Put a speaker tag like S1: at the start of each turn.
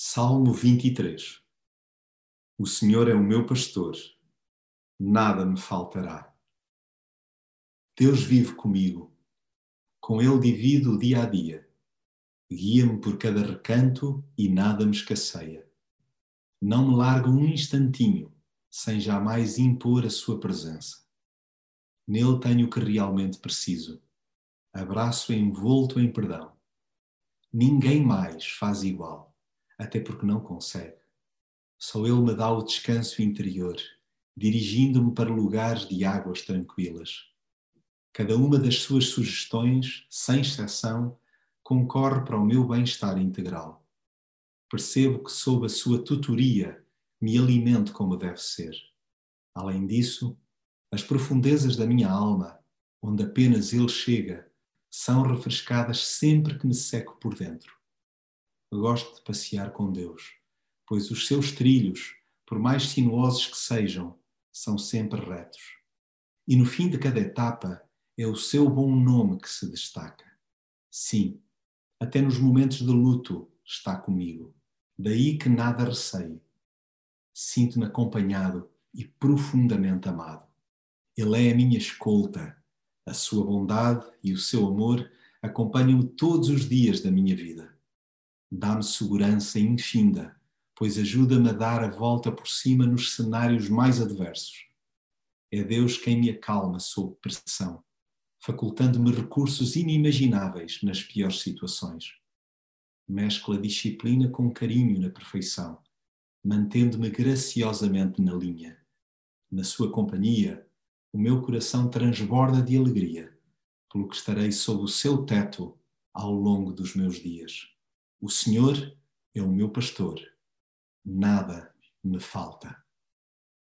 S1: Salmo 23 O Senhor é o meu pastor, nada me faltará. Deus vive comigo, com Ele divido o dia a dia. Guia-me por cada recanto e nada me escasseia. Não me larga um instantinho sem jamais impor a Sua presença. Nele tenho o que realmente preciso. Abraço envolto em perdão. Ninguém mais faz igual até porque não consegue. Só Ele me dá o descanso interior, dirigindo-me para lugares de águas tranquilas. Cada uma das suas sugestões, sem exceção, concorre para o meu bem-estar integral. Percebo que, sob a sua tutoria, me alimento como deve ser. Além disso, as profundezas da minha alma, onde apenas Ele chega, são refrescadas sempre que me seco por dentro gosto de passear com Deus, pois os seus trilhos, por mais sinuosos que sejam, são sempre retos. E no fim de cada etapa é o seu bom nome que se destaca. Sim, até nos momentos de luto está comigo. Daí que nada receio. Sinto-me acompanhado e profundamente amado. Ele é a minha escolta. A sua bondade e o seu amor acompanham-me todos os dias da minha vida dá-me segurança infinda, pois ajuda-me a dar a volta por cima nos cenários mais adversos. É Deus quem me acalma sob pressão, facultando-me recursos inimagináveis nas piores situações. Mescla disciplina com carinho na perfeição, mantendo-me graciosamente na linha. Na sua companhia, o meu coração transborda de alegria, pelo que estarei sob o seu teto ao longo dos meus dias. O Senhor é o meu pastor, nada me falta.